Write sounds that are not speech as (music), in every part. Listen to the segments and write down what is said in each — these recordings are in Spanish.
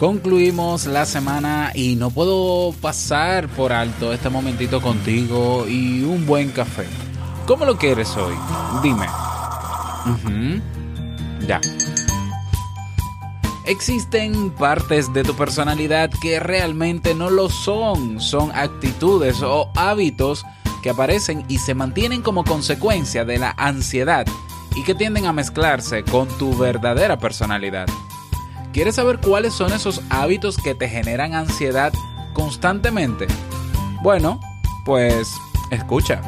Concluimos la semana y no puedo pasar por alto este momentito contigo y un buen café. ¿Cómo lo quieres hoy? Dime. Ya. Existen partes de tu personalidad que realmente no lo son, son actitudes o hábitos que aparecen y se mantienen como consecuencia de la ansiedad y que tienden a mezclarse con tu verdadera personalidad. ¿Quieres saber cuáles son esos hábitos que te generan ansiedad constantemente? Bueno, pues escucha.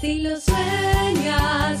Si sueñas,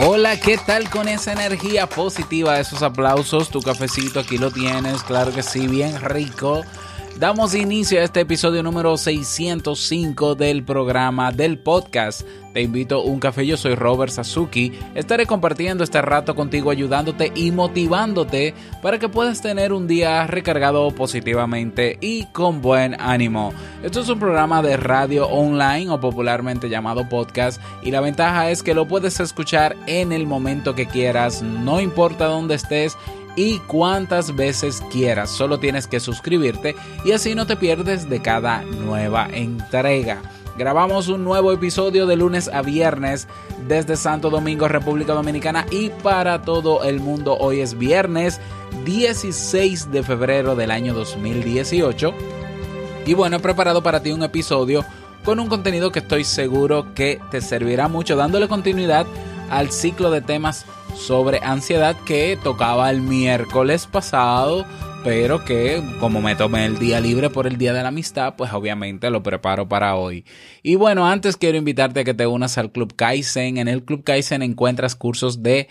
Hola, ¿qué tal con esa energía positiva, esos aplausos? Tu cafecito aquí lo tienes, claro que sí, bien rico. Damos inicio a este episodio número 605 del programa del podcast. Te invito a un café, yo soy Robert Sasuki. Estaré compartiendo este rato contigo, ayudándote y motivándote para que puedas tener un día recargado positivamente y con buen ánimo. Esto es un programa de radio online o popularmente llamado podcast y la ventaja es que lo puedes escuchar en el momento que quieras, no importa dónde estés y cuantas veces quieras. Solo tienes que suscribirte y así no te pierdes de cada nueva entrega. Grabamos un nuevo episodio de lunes a viernes desde Santo Domingo, República Dominicana y para todo el mundo. Hoy es viernes 16 de febrero del año 2018. Y bueno, he preparado para ti un episodio con un contenido que estoy seguro que te servirá mucho, dándole continuidad al ciclo de temas sobre ansiedad que tocaba el miércoles pasado, pero que como me tomé el día libre por el Día de la Amistad, pues obviamente lo preparo para hoy. Y bueno, antes quiero invitarte a que te unas al Club Kaizen. En el Club Kaizen encuentras cursos de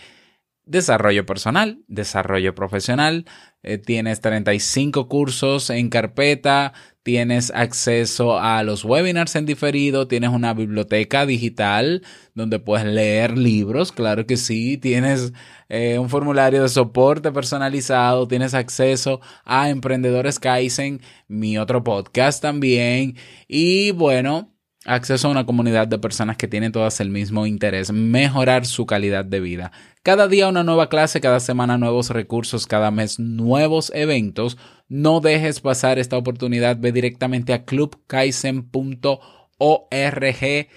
desarrollo personal, desarrollo profesional, eh, tienes 35 cursos en carpeta, tienes acceso a los webinars en diferido, tienes una biblioteca digital donde puedes leer libros, claro que sí, tienes eh, un formulario de soporte personalizado, tienes acceso a Emprendedores Kaizen, mi otro podcast también, y bueno, acceso a una comunidad de personas que tienen todas el mismo interés, mejorar su calidad de vida. Cada día una nueva clase, cada semana nuevos recursos, cada mes nuevos eventos. No dejes pasar esta oportunidad, ve directamente a clubkaisen.org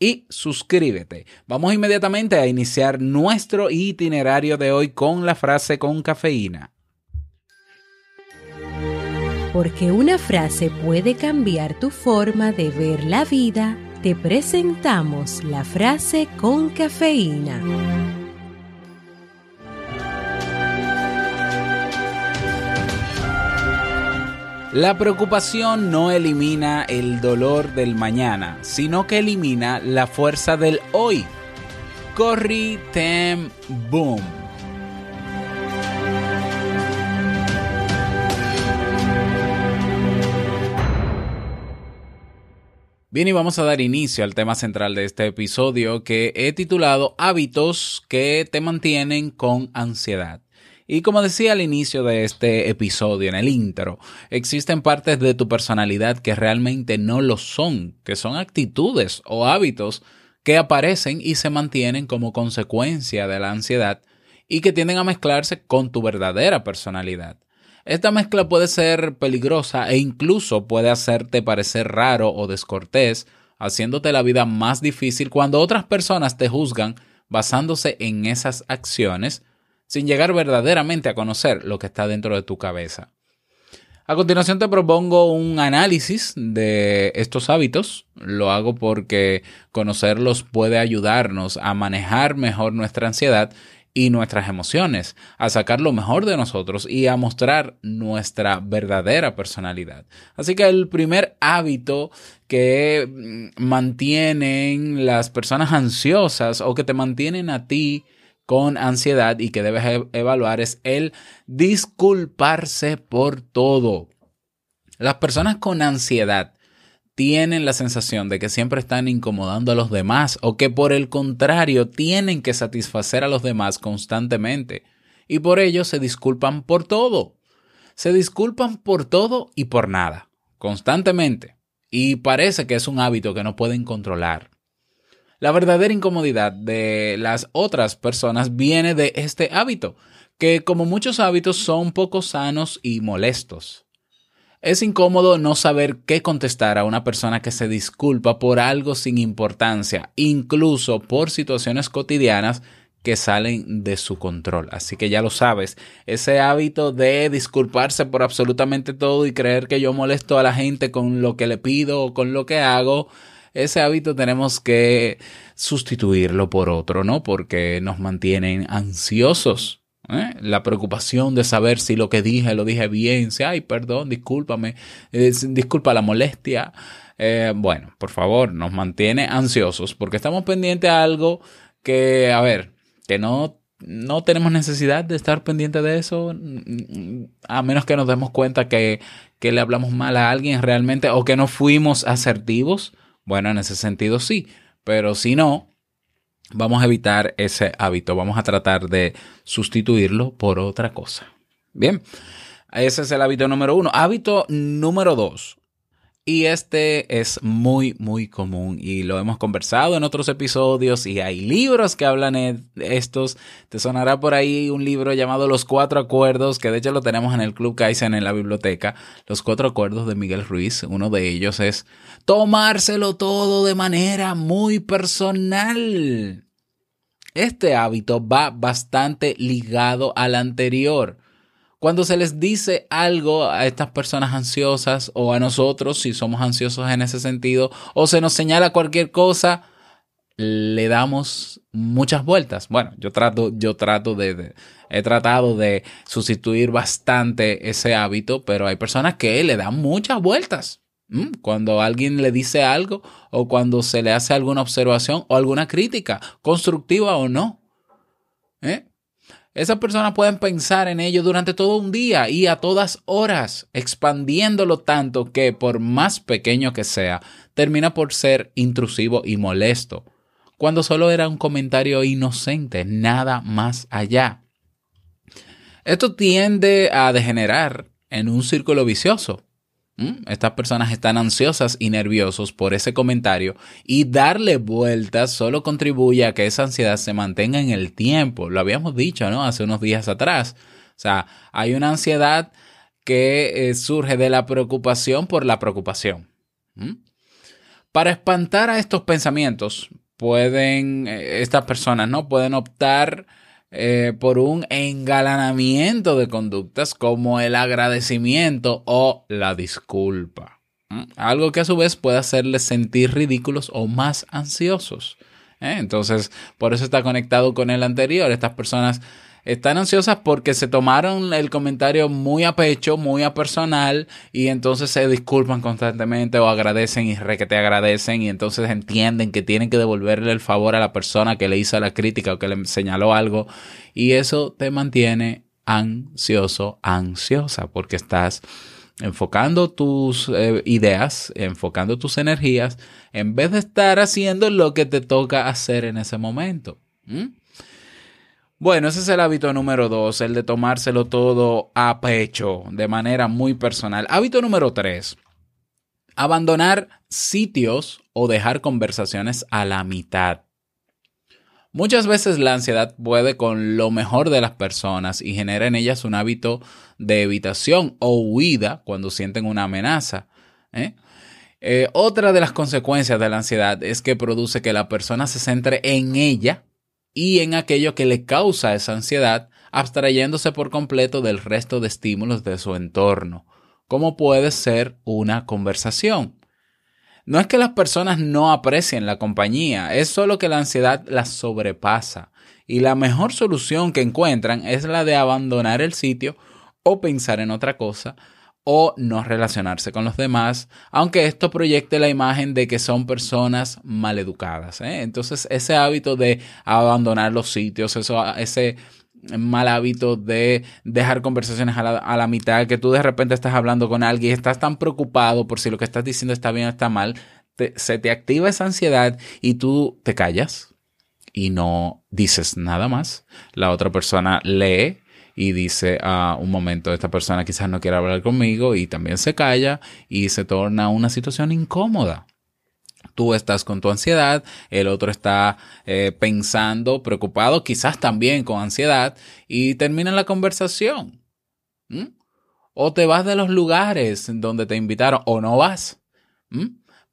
y suscríbete. Vamos inmediatamente a iniciar nuestro itinerario de hoy con la frase con cafeína. Porque una frase puede cambiar tu forma de ver la vida, te presentamos la frase con cafeína. La preocupación no elimina el dolor del mañana, sino que elimina la fuerza del hoy. Corri Tem Boom. Bien, y vamos a dar inicio al tema central de este episodio que he titulado Hábitos que te mantienen con ansiedad. Y como decía al inicio de este episodio, en el intro, existen partes de tu personalidad que realmente no lo son, que son actitudes o hábitos que aparecen y se mantienen como consecuencia de la ansiedad y que tienden a mezclarse con tu verdadera personalidad. Esta mezcla puede ser peligrosa e incluso puede hacerte parecer raro o descortés, haciéndote la vida más difícil cuando otras personas te juzgan basándose en esas acciones sin llegar verdaderamente a conocer lo que está dentro de tu cabeza. A continuación te propongo un análisis de estos hábitos. Lo hago porque conocerlos puede ayudarnos a manejar mejor nuestra ansiedad y nuestras emociones, a sacar lo mejor de nosotros y a mostrar nuestra verdadera personalidad. Así que el primer hábito que mm, mantienen las personas ansiosas o que te mantienen a ti con ansiedad y que debes evaluar es el disculparse por todo. Las personas con ansiedad tienen la sensación de que siempre están incomodando a los demás o que por el contrario tienen que satisfacer a los demás constantemente y por ello se disculpan por todo. Se disculpan por todo y por nada, constantemente. Y parece que es un hábito que no pueden controlar. La verdadera incomodidad de las otras personas viene de este hábito, que como muchos hábitos son poco sanos y molestos. Es incómodo no saber qué contestar a una persona que se disculpa por algo sin importancia, incluso por situaciones cotidianas que salen de su control. Así que ya lo sabes, ese hábito de disculparse por absolutamente todo y creer que yo molesto a la gente con lo que le pido o con lo que hago, ese hábito tenemos que sustituirlo por otro, ¿no? Porque nos mantienen ansiosos. ¿eh? La preocupación de saber si lo que dije lo dije bien, si, ay, perdón, discúlpame, eh, disculpa la molestia. Eh, bueno, por favor, nos mantiene ansiosos porque estamos pendientes a algo que, a ver, que no, no tenemos necesidad de estar pendiente de eso, a menos que nos demos cuenta que, que le hablamos mal a alguien realmente o que no fuimos asertivos. Bueno, en ese sentido sí, pero si no, vamos a evitar ese hábito, vamos a tratar de sustituirlo por otra cosa. Bien, ese es el hábito número uno. Hábito número dos. Y este es muy, muy común y lo hemos conversado en otros episodios y hay libros que hablan de estos. Te sonará por ahí un libro llamado Los Cuatro Acuerdos, que de hecho lo tenemos en el Club Kaizen en la biblioteca. Los Cuatro Acuerdos de Miguel Ruiz. Uno de ellos es tomárselo todo de manera muy personal. Este hábito va bastante ligado al anterior. Cuando se les dice algo a estas personas ansiosas o a nosotros, si somos ansiosos en ese sentido, o se nos señala cualquier cosa, le damos muchas vueltas. Bueno, yo trato, yo trato de, de, he tratado de sustituir bastante ese hábito, pero hay personas que le dan muchas vueltas. Cuando alguien le dice algo o cuando se le hace alguna observación o alguna crítica, constructiva o no. ¿Eh? Esas personas pueden pensar en ello durante todo un día y a todas horas, expandiéndolo tanto que por más pequeño que sea, termina por ser intrusivo y molesto, cuando solo era un comentario inocente, nada más allá. Esto tiende a degenerar en un círculo vicioso. Estas personas están ansiosas y nerviosos por ese comentario y darle vueltas solo contribuye a que esa ansiedad se mantenga en el tiempo. Lo habíamos dicho, ¿no? Hace unos días atrás. O sea, hay una ansiedad que eh, surge de la preocupación por la preocupación. ¿Mm? Para espantar a estos pensamientos, pueden, eh, estas personas, ¿no? Pueden optar eh, por un engalanamiento de conductas como el agradecimiento o la disculpa. ¿Mm? Algo que a su vez puede hacerles sentir ridículos o más ansiosos. ¿eh? Entonces, por eso está conectado con el anterior. Estas personas están ansiosas porque se tomaron el comentario muy a pecho, muy a personal, y entonces se disculpan constantemente o agradecen y re que te agradecen, y entonces entienden que tienen que devolverle el favor a la persona que le hizo la crítica o que le señaló algo, y eso te mantiene ansioso, ansiosa, porque estás enfocando tus eh, ideas, enfocando tus energías, en vez de estar haciendo lo que te toca hacer en ese momento. Bueno, ese es el hábito número dos, el de tomárselo todo a pecho, de manera muy personal. Hábito número tres, abandonar sitios o dejar conversaciones a la mitad. Muchas veces la ansiedad puede con lo mejor de las personas y genera en ellas un hábito de evitación o huida cuando sienten una amenaza. ¿eh? Eh, otra de las consecuencias de la ansiedad es que produce que la persona se centre en ella y en aquello que le causa esa ansiedad, abstrayéndose por completo del resto de estímulos de su entorno, como puede ser una conversación. No es que las personas no aprecien la compañía, es solo que la ansiedad las sobrepasa y la mejor solución que encuentran es la de abandonar el sitio o pensar en otra cosa o no relacionarse con los demás, aunque esto proyecte la imagen de que son personas maleducadas. ¿eh? Entonces ese hábito de abandonar los sitios, eso, ese mal hábito de dejar conversaciones a la, mitad, que tú de repente estás hablando con alguien y estás tan preocupado por si lo que estás diciendo está bien o está mal, se te activa esa ansiedad y tú te callas y no dices nada más. La otra persona lee y dice a un momento, esta persona quizás no quiere hablar conmigo y también se calla y se torna una situación incómoda. Tú estás con tu ansiedad, el otro está eh, pensando, preocupado, quizás también con ansiedad, y termina la conversación. O te vas de los lugares donde te invitaron, o no vas.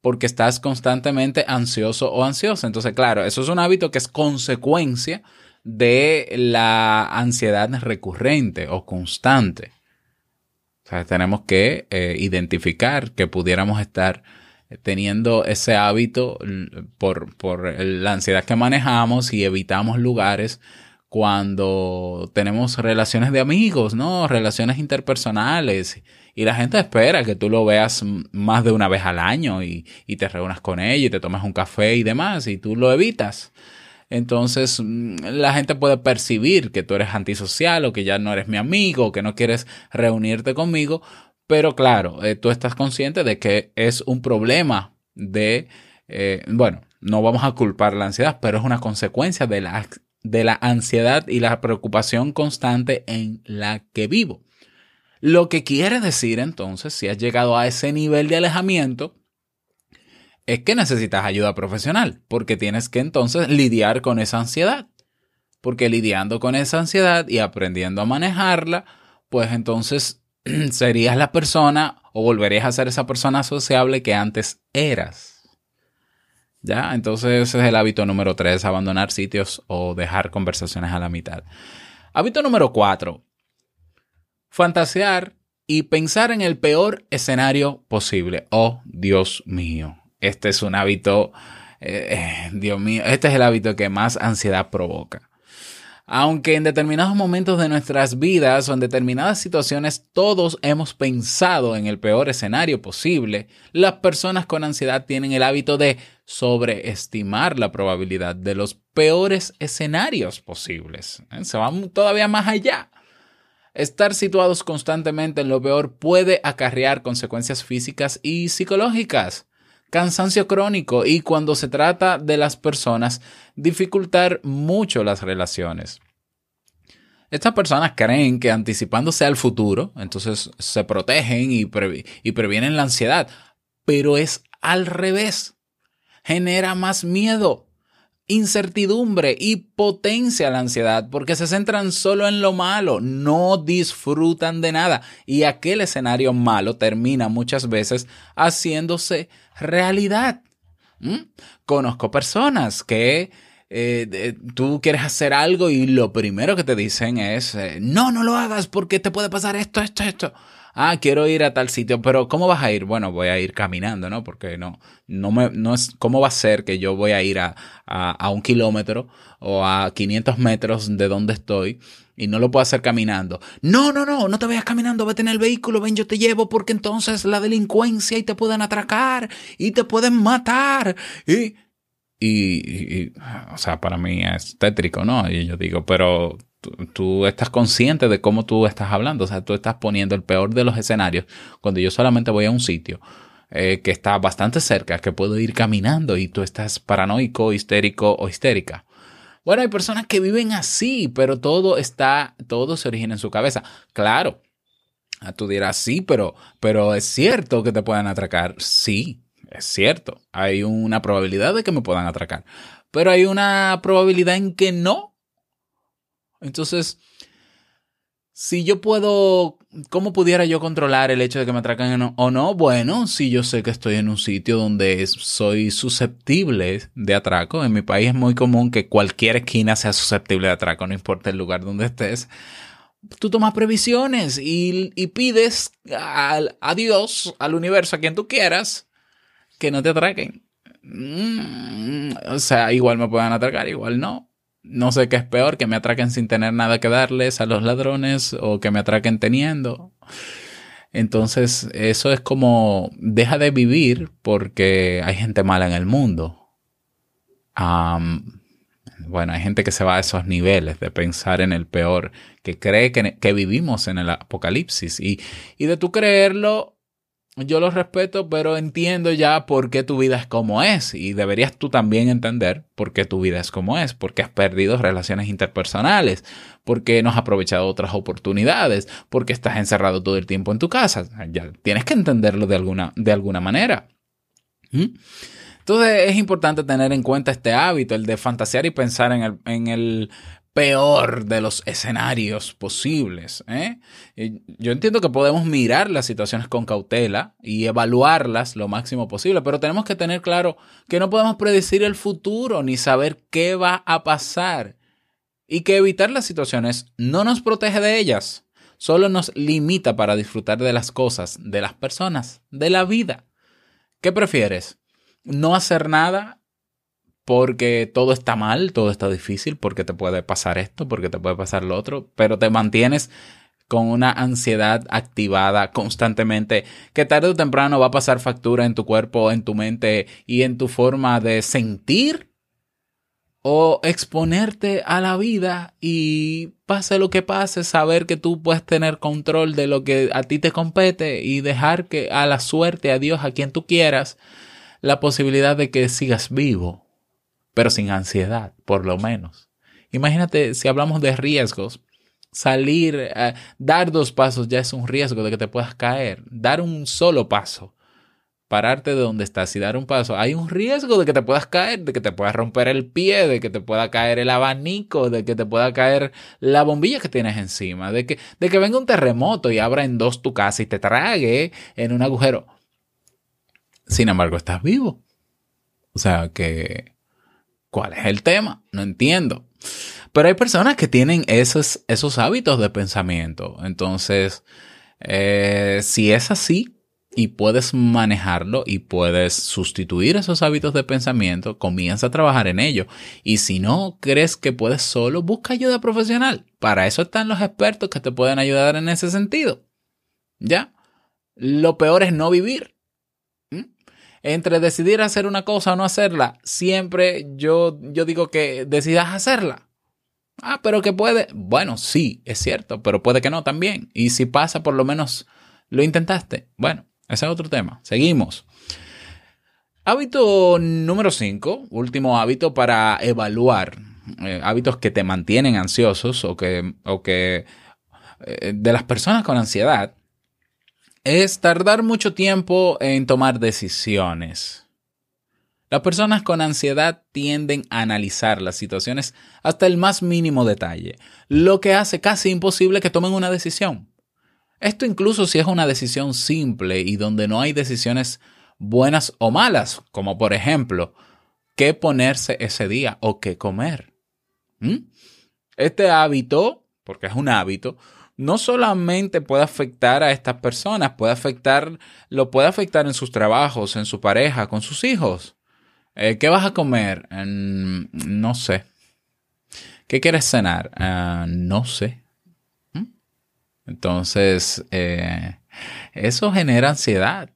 Porque estás constantemente ansioso o ansiosa. Entonces, claro, eso es un hábito que es consecuencia de la ansiedad recurrente o constante. Tenemos que eh, identificar que pudiéramos estar teniendo ese hábito por, por la ansiedad que manejamos y evitamos lugares cuando tenemos relaciones de amigos, ¿no? Relaciones interpersonales. Y la gente espera que tú lo veas más de una vez al año y, y te reúnas con ellos y te tomes un café y demás, y tú lo evitas. Entonces la gente puede percibir que tú eres antisocial o que ya no eres mi amigo o que no quieres reunirte conmigo pero claro, eh, tú estás consciente de que es un problema de, eh, bueno, no vamos a culpar la ansiedad, pero es una consecuencia de la, de la ansiedad y la preocupación constante en la que vivo. Lo que quiere decir entonces, si has llegado a ese nivel de alejamiento, es que necesitas ayuda profesional, porque tienes que entonces lidiar con esa ansiedad. Porque lidiando con esa ansiedad y aprendiendo a manejarla, pues entonces (clears throat) serías la persona o volverías a ser esa persona sociable que antes eras. ¿Ya? Entonces ese es el hábito número tres, abandonar sitios o dejar conversaciones a la mitad. Hábito número cuatro, fantasear y pensar en el peor escenario posible. Oh, Dios mío, este es un hábito, eh, eh, Dios mío, este es el hábito que más ansiedad provoca. Aunque en determinados momentos de nuestras vidas o en determinadas situaciones todos hemos pensado en el peor escenario posible, las personas con ansiedad tienen el hábito de sobreestimar la probabilidad de los peores escenarios posibles. ¿eh? Se van todavía más allá. Estar situados constantemente en lo peor puede acarrear consecuencias físicas y psicológicas cansancio crónico y cuando se trata de las personas, dificultar mucho las relaciones. Estas personas creen que anticipándose al futuro, entonces se protegen y, previenen la ansiedad, pero es al revés. Genera más miedo, incertidumbre y potencia la ansiedad porque se centran solo en lo malo, no disfrutan de nada y aquel escenario malo termina muchas veces haciéndose realidad. Conozco personas que eh, tú quieres hacer algo y lo primero que te dicen es, eh, no, no lo hagas porque te puede pasar esto, esto, esto ah, quiero ir a tal sitio, pero ¿cómo vas a ir? Bueno, voy a ir caminando, ¿no? Porque no, no me, no es, ¿cómo va a ser que yo voy a ir a, a, un kilómetro o a 500 metros de donde estoy? y no lo puedo hacer caminando. No, no, no, no te vayas caminando, vete en el vehículo, ven, yo te llevo, porque entonces la delincuencia y te pueden atracar y te pueden matar. Y, y, y o sea, para mí es tétrico, ¿no? Y yo digo, pero tú, estás consciente de cómo tú estás hablando, o sea, tú estás poniendo el peor de los escenarios cuando yo solamente voy a un sitio eh, que está bastante cerca, que puedo ir caminando y tú estás paranoico, histérico o histérica. Bueno, hay personas que viven así, pero todo está, todo se origina en su cabeza. Claro, tú dirás sí, pero, pero es cierto que te puedan atracar. Sí, es cierto. Hay una probabilidad de que me puedan atracar, pero hay una probabilidad en que no. Entonces, si yo puedo, ¿cómo pudiera yo controlar el hecho de que me atracan o no? Bueno, si yo sé que estoy en un sitio donde soy susceptible de atraco, en mi país es muy común que cualquier esquina sea susceptible de atraco, no importa el lugar donde estés. tú tomas previsiones y, pides al- a Dios, al universo, a quien tú quieras, que no te atraquen. Mm, o sea, igual me puedan atracar, igual no. No sé qué es peor, que me atraquen sin tener nada que darles a los ladrones o que me atraquen teniendo. Entonces, eso es como, deja de vivir porque hay gente mala en el mundo. Bueno, hay gente que se va a esos niveles de pensar en el peor, que cree que, que vivimos en el apocalipsis. Y, y de tú creerlo, yo lo respeto, pero entiendo ya por qué tu vida es como es. Y deberías tú también entender por qué tu vida es como es. Porque has perdido relaciones interpersonales. Porque no has aprovechado otras oportunidades. Porque estás encerrado todo el tiempo en tu casa. Ya tienes que entenderlo de alguna, de alguna manera. ¿Mm? Entonces es importante tener en cuenta este hábito, el de fantasear y pensar en el, en el peor de los escenarios posibles. ¿eh? Yo entiendo que podemos mirar las situaciones con cautela y evaluarlas lo máximo posible, pero tenemos que tener claro que no podemos predecir el futuro ni saber qué va a pasar y que evitar las situaciones no nos protege de ellas, solo nos limita para disfrutar de las cosas, de las personas, de la vida. ¿Qué prefieres? ¿No hacer nada porque todo está mal, todo está difícil, porque te puede pasar esto, porque te puede pasar lo otro, pero te mantienes con una ansiedad activada constantemente que tarde o temprano va a pasar factura en tu cuerpo, en tu mente y en tu forma de sentir o exponerte a la vida y pase lo que pase, saber que tú puedes tener control de lo que a ti te compete y dejar que a la suerte, a Dios, a quien tú quieras, la posibilidad de que sigas vivo, pero sin ansiedad, por lo menos. Imagínate si hablamos de riesgos, salir, eh, dar dos pasos ya es un riesgo de que te puedas caer, dar un solo paso pararte de donde estás y dar un paso, hay un riesgo de que te puedas caer, de que te puedas romper el pie, de que te pueda caer el abanico, de que te pueda caer la bombilla que tienes encima, de que, de que venga un terremoto y abra en dos tu casa y te trague en un agujero. Sin embargo, estás vivo. O sea que, ¿cuál es el tema? No entiendo. Pero hay personas que tienen esos, esos hábitos de pensamiento. Entonces, eh, si es así, y puedes manejarlo y puedes sustituir esos hábitos de pensamiento, comienza a trabajar en ello. Y si no crees que puedes solo, busca ayuda profesional. Para eso están los expertos que te pueden ayudar en ese sentido. ¿Ya? Lo peor es no vivir. Entre decidir hacer una cosa o no hacerla, siempre yo, yo digo que decidas hacerla. Ah, pero que puede. Bueno, sí, es cierto, pero puede que no también. Y si pasa, por lo menos lo intentaste. Bueno, ese es otro tema. Seguimos. Hábito número 5, último hábito para evaluar eh, hábitos que te mantienen ansiosos o que, o que eh, de las personas con ansiedad, es tardar mucho tiempo en tomar decisiones. Las personas con ansiedad tienden a analizar las situaciones hasta el más mínimo detalle, lo que hace casi imposible que tomen una decisión. Esto incluso si es una decisión simple y donde no hay decisiones buenas o malas, como por ejemplo, qué ponerse ese día o qué comer. ¿Mm? Este hábito, porque es un hábito, no solamente puede afectar a estas personas, puede afectar, lo puede afectar en sus trabajos, en su pareja, con sus hijos. Eh, ¿Qué vas a comer? Mm, no sé. ¿Qué quieres cenar? Ah, no sé. ¿Mm? Entonces, eh, eso genera ansiedad.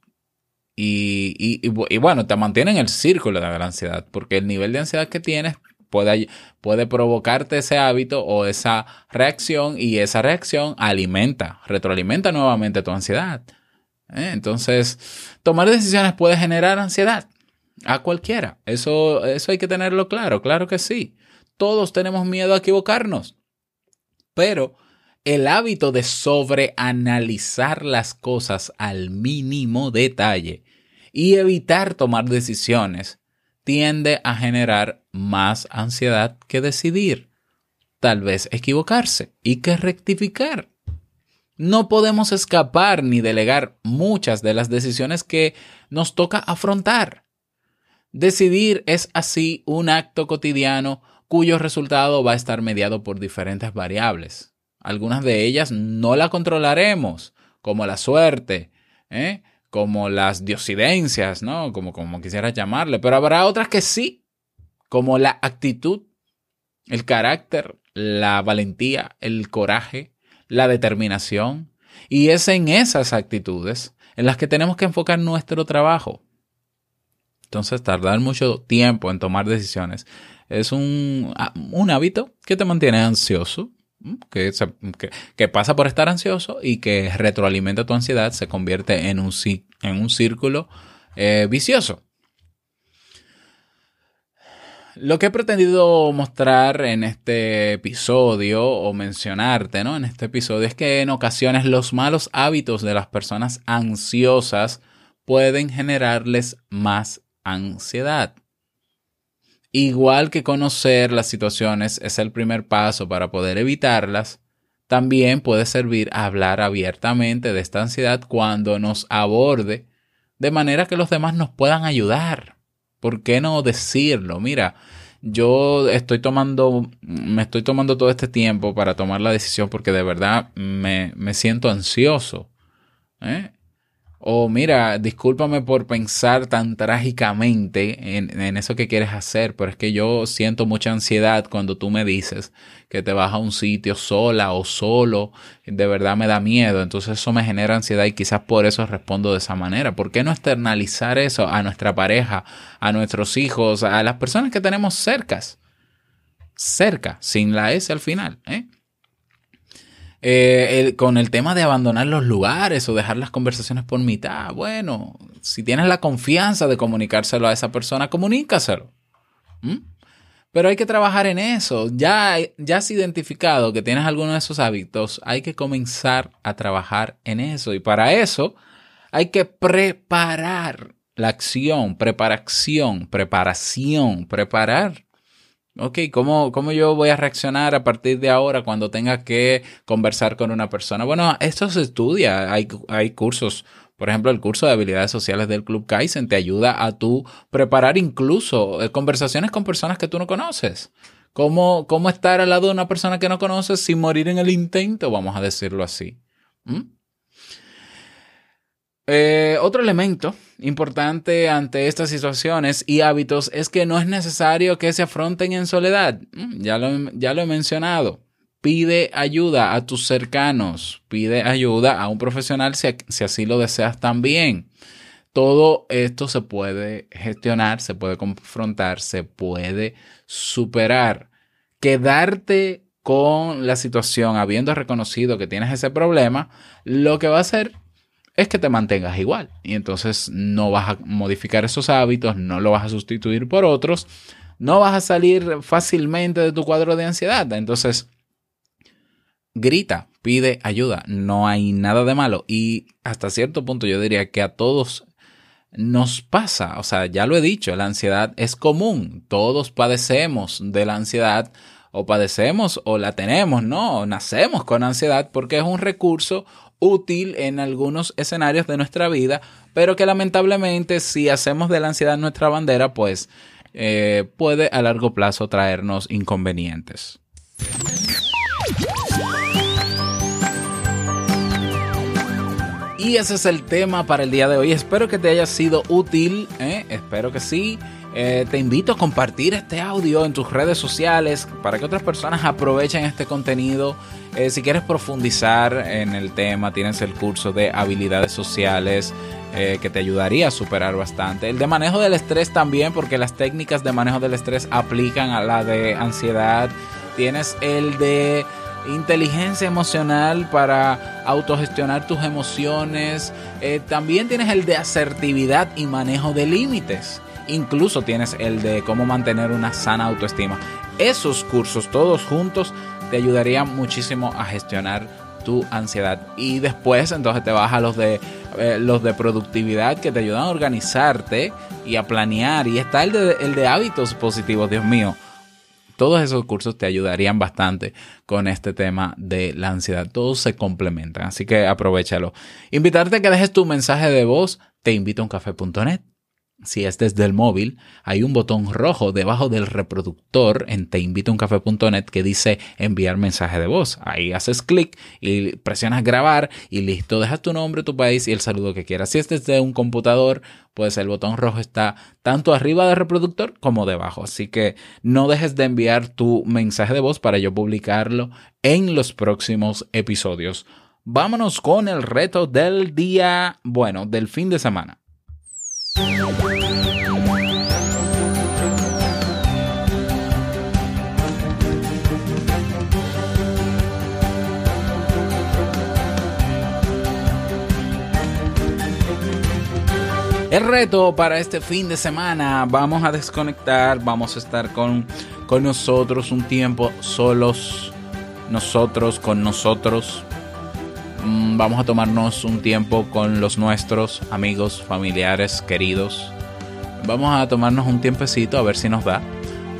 Y, y- y bu- y bueno, te mantiene en el círculo de la ansiedad, porque el nivel de ansiedad que tienes puede, puede provocarte ese hábito o esa reacción y esa reacción alimenta, retroalimenta nuevamente tu ansiedad. ¿eh? Entonces, tomar decisiones puede generar ansiedad a cualquiera. Eso, eso hay que tenerlo claro, claro que sí. Todos tenemos miedo a equivocarnos, pero el hábito de sobreanalizar las cosas al mínimo detalle y evitar tomar decisiones tiende a generar más ansiedad que decidir. Tal vez equivocarse y que rectificar. No podemos escapar ni delegar muchas de las decisiones que nos toca afrontar. Decidir es así un acto cotidiano cuyo resultado va a estar mediado por diferentes variables. Algunas de ellas no la controlaremos, como la suerte, ¿eh? Como las diosidencias, ¿no? Como, como quisieras llamarle, pero habrá otras que sí, como la actitud, el carácter, la valentía, el coraje, la determinación. Y es en esas actitudes en las que tenemos que enfocar nuestro trabajo. Entonces, tardar mucho tiempo en tomar decisiones es un, un hábito que te mantiene ansioso, que, pasa por estar ansioso y que retroalimenta tu ansiedad, se convierte en un, ci- en un círculo eh, vicioso. Lo que he pretendido mostrar en este episodio o mencionarte, ¿no? En este episodio es que en ocasiones los malos hábitos de las personas ansiosas pueden generarles más ansiedad. Igual que conocer las situaciones es el primer paso para poder evitarlas, también puede servir a hablar abiertamente de esta ansiedad cuando nos aborde, de manera que los demás nos puedan ayudar. ¿Por qué no decirlo? Mira, yo estoy tomando, me estoy tomando todo este tiempo para tomar la decisión porque de verdad me, me siento ansioso. ¿eh? O mira, discúlpame por pensar tan trágicamente en, en eso que quieres hacer, pero es que yo siento mucha ansiedad cuando tú me dices que te vas a un sitio sola o solo, de verdad me da miedo, entonces eso me genera ansiedad y quizás por eso respondo de esa manera. ¿Por qué no externalizar eso a nuestra pareja, a nuestros hijos, a las personas que tenemos cercas? Cerca, sin la S al final, ¿eh? Eh, el- con el tema de abandonar los lugares o dejar las conversaciones por mitad, bueno, si tienes la confianza de comunicárselo a esa persona, comunícaselo. Pero hay que trabajar en eso. Ya, ya has identificado que tienes alguno de esos hábitos, hay que comenzar a trabajar en eso. Y para eso hay que preparar la acción, preparación, preparación, preparar. Ok, ¿cómo, ¿cómo yo voy a reaccionar a partir de ahora cuando tenga que conversar con una persona? Bueno, esto se estudia, hay, hay cursos, por ejemplo, el curso de habilidades sociales del Club Kaizen te ayuda a tú preparar incluso eh, conversaciones con personas que tú no conoces. ¿Cómo, ¿Cómo estar al lado de una persona que no conoces sin morir en el intento? Vamos a decirlo así. ¿Mm? Eh, otro elemento importante ante estas situaciones y hábitos es que no es necesario que se afronten en soledad. Mm, Ya lo, ya lo he mencionado. Pide ayuda a tus cercanos, pide ayuda a un profesional si, si así lo deseas también. Todo esto se puede gestionar, se puede confrontar, se puede superar. Quedarte con la situación habiendo reconocido que tienes ese problema, lo que va a hacer es que te mantengas igual. Y entonces no vas a modificar esos hábitos, no lo vas a sustituir por otros, no vas a salir fácilmente de tu cuadro de ansiedad. Entonces, grita, pide ayuda, no hay nada de malo. Y hasta cierto punto yo diría que a todos nos pasa, o sea, ya lo he dicho, la ansiedad es común, todos padecemos de la ansiedad o padecemos o la tenemos, ¿no? Nacemos con ansiedad porque es un recurso útil en algunos escenarios de nuestra vida, pero que lamentablemente si hacemos de la ansiedad nuestra bandera, pues eh, puede a largo plazo traernos inconvenientes. Y ese es el tema para el día de hoy. Espero que te haya sido útil. ¿eh? Espero que sí. Eh, te invito a compartir este audio en tus redes sociales para que otras personas aprovechen este contenido. Eh, si quieres profundizar en el tema, tienes el curso de habilidades sociales eh, que te ayudaría a superar bastante. El de manejo del estrés también, porque las técnicas de manejo del estrés aplican a la de ansiedad. Tienes el de inteligencia emocional para autogestionar tus emociones. También tienes el de asertividad y manejo de límites. Incluso tienes el de cómo mantener una sana autoestima. Esos cursos todos juntos te ayudarían muchísimo a gestionar tu ansiedad. Y después entonces te vas a los de eh, los de productividad que te ayudan a organizarte y a planear. Y está el de, el de hábitos positivos, Dios mío. Todos esos cursos te ayudarían bastante con este tema de la ansiedad. Todos se complementan, así que aprovechalo. Invitarte a que dejes tu mensaje de voz. Te invito a un café.net. si es desde el móvil, hay un botón rojo debajo del reproductor en teinvitouncafe.net que dice enviar mensaje de voz. Ahí haces clic y presionas grabar y listo, dejas tu nombre, tu país y el saludo que quieras. Si es desde un computador, pues el botón rojo está tanto arriba del reproductor como debajo. Así que no dejes de enviar tu mensaje de voz para yo publicarlo en los próximos episodios. Vámonos con el reto del día, bueno, del fin de semana. El reto para este fin de semana, vamos a desconectar, vamos a estar con, con nosotros un tiempo solos, nosotros con nosotros. Mm, Vamos a tomarnos un tiempo con los nuestros amigos, familiares, queridos. Vamos a tomarnos un tiempecito a ver si nos da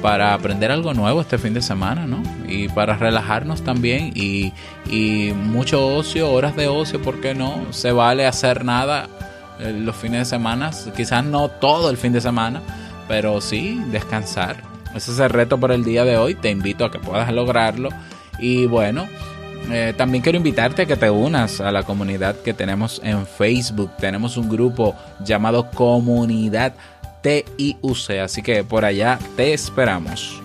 para aprender algo nuevo este fin de semana, ¿no? Y para relajarnos también y, y mucho ocio, horas de ocio, ¿por qué no? Se vale hacer nada los fines de semana, quizás no todo el fin de semana, pero sí descansar. Ese es el reto por el día de hoy, te invito a que puedas lograrlo y bueno, eh, también quiero invitarte a que te unas a la comunidad que tenemos en Facebook. Tenemos un grupo llamado Comunidad TIUC, así que por allá te esperamos.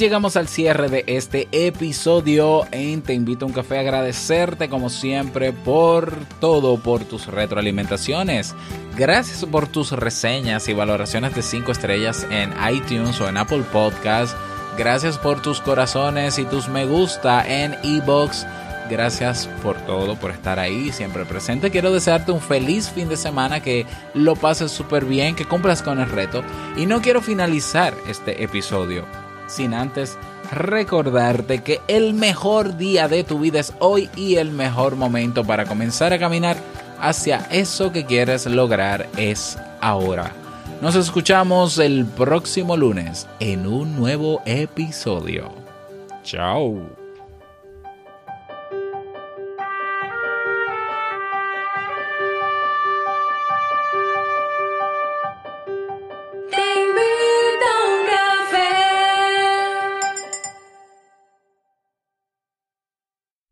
Llegamos al cierre de este episodio en Te invito a un café a agradecerte como siempre por todo, por tus retroalimentaciones. Gracias por tus reseñas y valoraciones de 5 estrellas en iTunes o en Apple Podcast. Gracias por tus corazones y tus me gusta en iBox. Gracias por todo, por estar ahí, siempre presente. Quiero desearte un feliz fin de semana, que lo pases súper bien, que cumplas con el reto. Y no quiero finalizar este episodio sin antes recordarte que el mejor día de tu vida es hoy y el mejor momento para comenzar a caminar hacia eso que quieres lograr es ahora. Nos escuchamos el próximo lunes en un nuevo episodio. Chao.